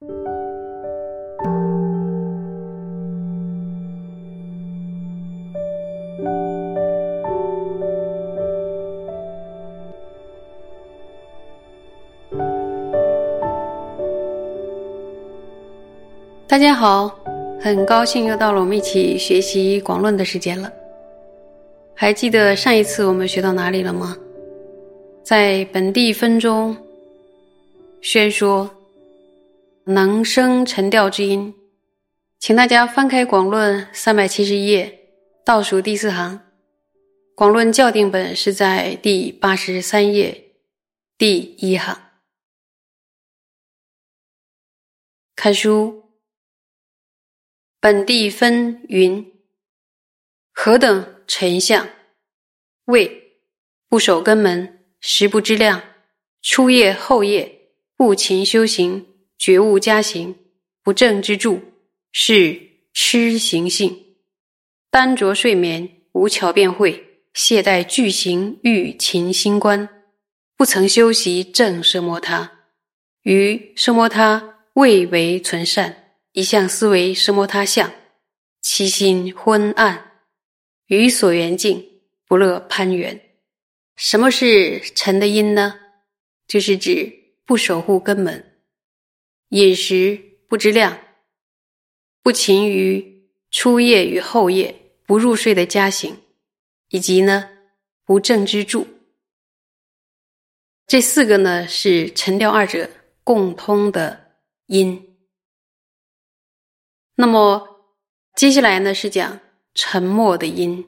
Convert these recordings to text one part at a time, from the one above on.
大家好，很高兴又到了我们一起学习广论的时间了。还记得上一次我们学到哪里了吗？在本地分中宣说能生沉调之音，请大家翻开广论三百七十一页，倒数第四行。广论校订本是在第八十三页第一行。看书。本地分云：何等沉相？谓不守根门，实不知量，初业后业，不勤修行，觉悟加行，不正之助，是痴行性。单着睡眠，无巧辩会，懈怠具行欲勤心观，不曾修习正奢摩他，于奢摩他未为存善。一向思维什摩他相，其心昏暗，于所缘境不乐攀缘。什么是尘的因呢？就是指不守护根门，饮食不知量，不勤于初夜与后夜，不入睡的家行，以及呢不正之助。这四个呢是沉掉二者共通的因。那么接下来呢是讲沉默的因，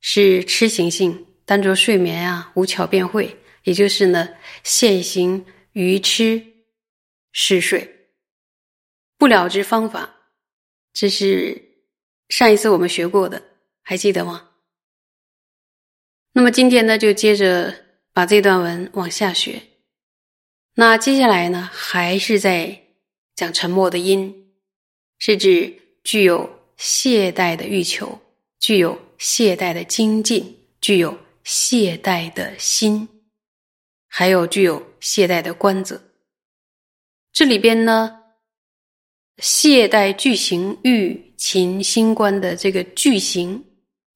是痴行性，单着睡眠啊，无巧辩会，也就是呢现行愚痴嗜睡，不了之方法，这是上一次我们学过的，还记得吗？那么今天呢就接着把这段文往下学，那接下来呢还是在讲沉默的因。是指具有懈怠的欲求，具有懈怠的精进，具有懈怠的心，还有具有懈怠的观则。这里边呢，懈怠具行欲勤心观的这个具行，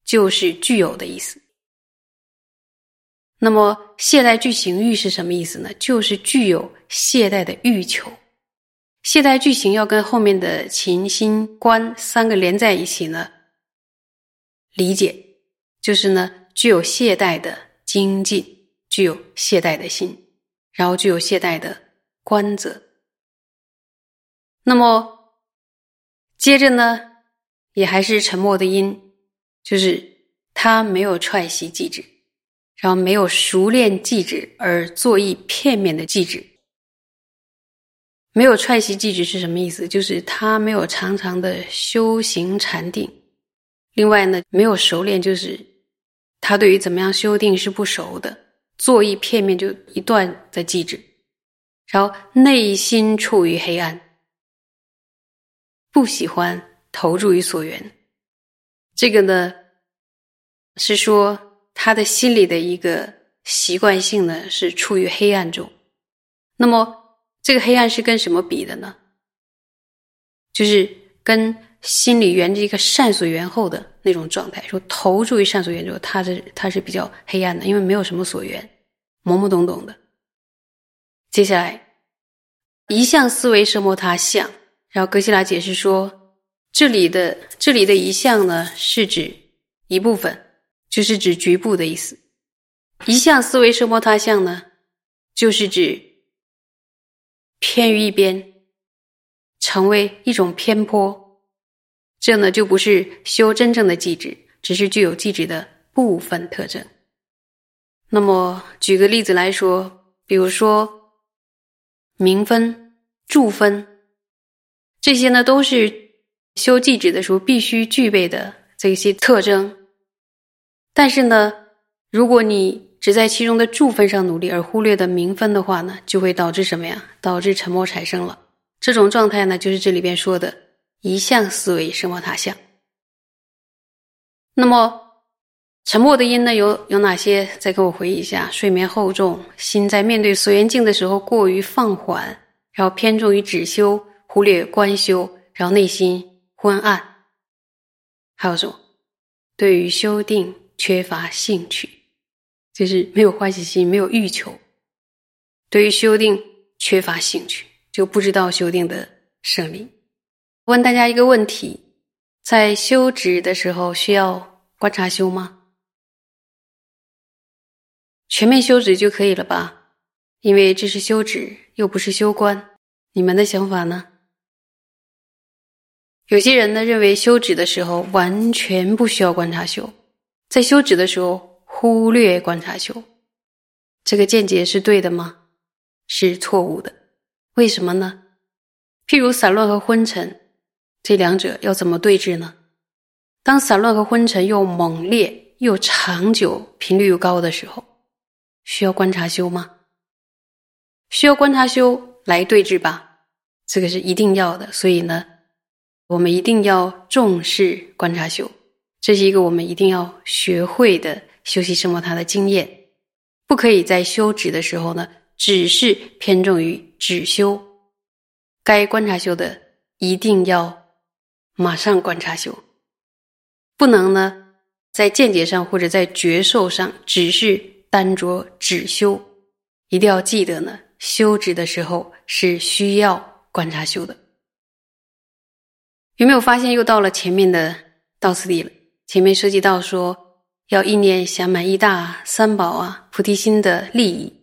就是具有的意思。那么懈怠具行欲是什么意思呢？就是具有懈怠的欲求。懈怠句型要跟后面的勤心观三个连在一起呢，理解就是呢具有懈怠的精进，具有懈怠的心，然后具有懈怠的观则。那么接着呢，也还是沉默的音，就是他没有踹习记止，然后没有熟练记止而做意片面的记止。没有踹习记止是什么意思？就是他没有常常的修行禅定。另外呢，没有熟练，就是他对于怎么样修定是不熟的，做意片面就一段的记止，然后内心处于黑暗，不喜欢投注于所缘。这个呢，是说他的心里的一个习惯性呢，是处于黑暗中。那么。这个黑暗是跟什么比的呢？就是跟心里缘着一个善所缘后的那种状态。说投注于善所缘之后，他是他是比较黑暗的，因为没有什么所缘，懵懵懂懂的。接下来，一向思维奢摩他相，然后格西拉解释说，这里的这里的一项呢，是指一部分，就是指局部的意思。一项思维奢摩他相呢，就是指。偏于一边，成为一种偏颇，这呢就不是修真正的寂止，只是具有寂止的部分特征。那么举个例子来说，比如说明分、住分，这些呢都是修寂止的时候必须具备的这些特征。但是呢，如果你只在其中的住分上努力，而忽略的明分的话呢，就会导致什么呀？导致沉默产生了。这种状态呢，就是这里边说的一向思维生摩他相。那么沉默的因呢，有有哪些？再给我回忆一下：睡眠厚重，心在面对所缘境的时候过于放缓，然后偏重于止修，忽略观修，然后内心昏暗。还有什么？对于修定缺乏兴趣，就是没有欢喜心，没有欲求。对于修定缺乏兴趣，就不知道修定的胜利。问大家一个问题：在修止的时候，需要观察修吗？全面修止就可以了吧？因为这是修止，又不是修观。你们的想法呢？有些人呢认为修止的时候完全不需要观察修，在修止的时候忽略观察修，这个见解是对的吗？是错误的。为什么呢？譬如散乱和昏沉，这两者要怎么对治呢？当散乱和昏沉又猛烈又长久、频率又高的时候。需要观察修吗？需要观察修来对治吧，这个是一定要的。所以呢，我们一定要重视观察修，这是一个我们一定要学会的修习什么它的经验，不可以在修止的时候呢，只是偏重于止修，该观察修的一定要马上观察修，不能呢在见解上或者在觉受上只是。单着止修，一定要记得呢。修止的时候是需要观察修的。有没有发现又到了前面的到此地了？前面涉及到说要意念想满一大三宝啊，菩提心的利益。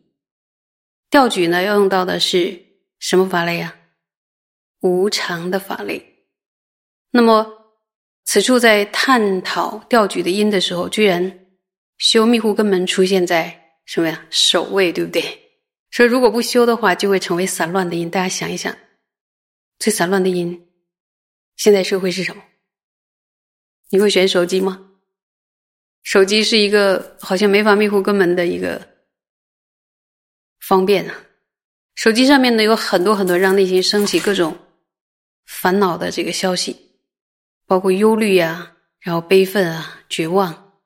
调举呢要用到的是什么法类啊？无常的法类。那么此处在探讨调举的因的时候，居然。修密护根门出现在什么呀？首位，对不对？所以如果不修的话，就会成为散乱的因。大家想一想，最散乱的因，现在社会是什么？你会选手机吗？手机是一个好像没法密护根门的一个方便啊。手机上面呢有很多很多让内心升起各种烦恼的这个消息，包括忧虑啊，然后悲愤啊，绝望。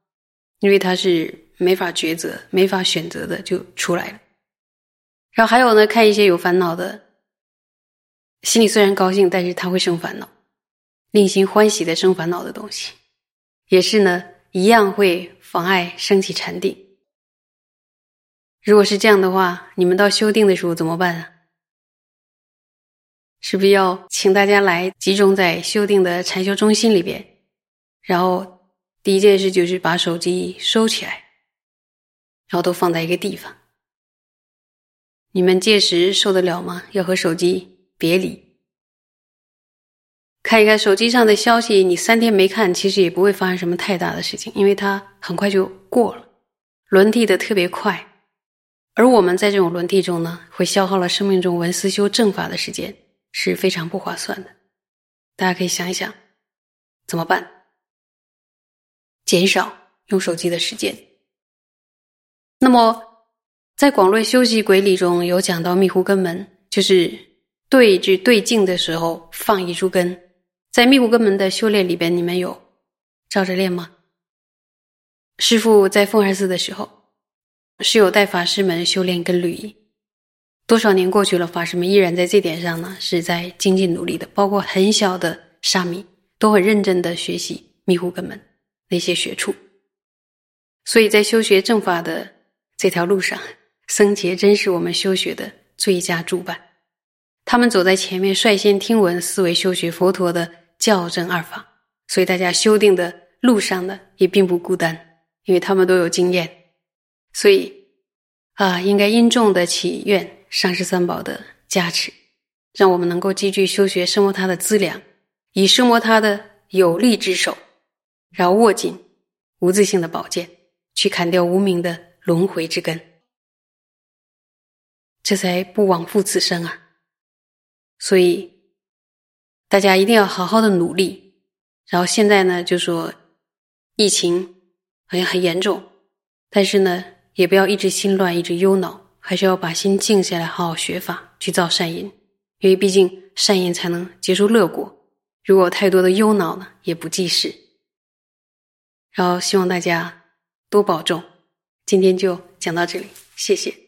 因为他是没法抉择、没法选择的，就出来了。然后还有呢，看一些有烦恼的，心里虽然高兴，但是他会生烦恼，令心欢喜的生烦恼的东西，也是呢，一样会妨碍升起禅定。如果是这样的话，你们到修定的时候怎么办啊？是不是要请大家来集中在修定的禅修中心里边，然后？第一件事就是把手机收起来，然后都放在一个地方。你们届时受得了吗？要和手机别离，看一看手机上的消息。你三天没看，其实也不会发生什么太大的事情，因为它很快就过了，轮替的特别快。而我们在这种轮替中呢，会消耗了生命中文思修正法的时间，是非常不划算的。大家可以想一想，怎么办？减少用手机的时间。那么，在广论修习轨理中有讲到密护根门，就是对治对境的时候放一株根。在密护根门的修炼里边，你们有照着练吗？师父在凤儿寺的时候，是有带法师们修炼根律仪。多少年过去了，法师们依然在这点上呢，是在精进努力的。包括很小的沙弥，都很认真的学习密护根门。那些学处，所以在修学正法的这条路上，僧伽真是我们修学的最佳助伴。他们走在前面，率先听闻思维修学佛陀的教正二法，所以大家修定的路上呢，也并不孤单，因为他们都有经验。所以啊，应该因众的祈愿，上师三宝的加持，让我们能够积聚修学生摩他的资粮，以生摩他的有力之手。然后握紧无自性的宝剑，去砍掉无名的轮回之根，这才不枉负此生啊！所以大家一定要好好的努力。然后现在呢，就说疫情好像很严重，但是呢，也不要一直心乱，一直忧恼，还是要把心静下来，好好学法，去造善因。因为毕竟善因才能结出乐果。如果太多的忧恼呢，也不济事。然后希望大家多保重，今天就讲到这里，谢谢。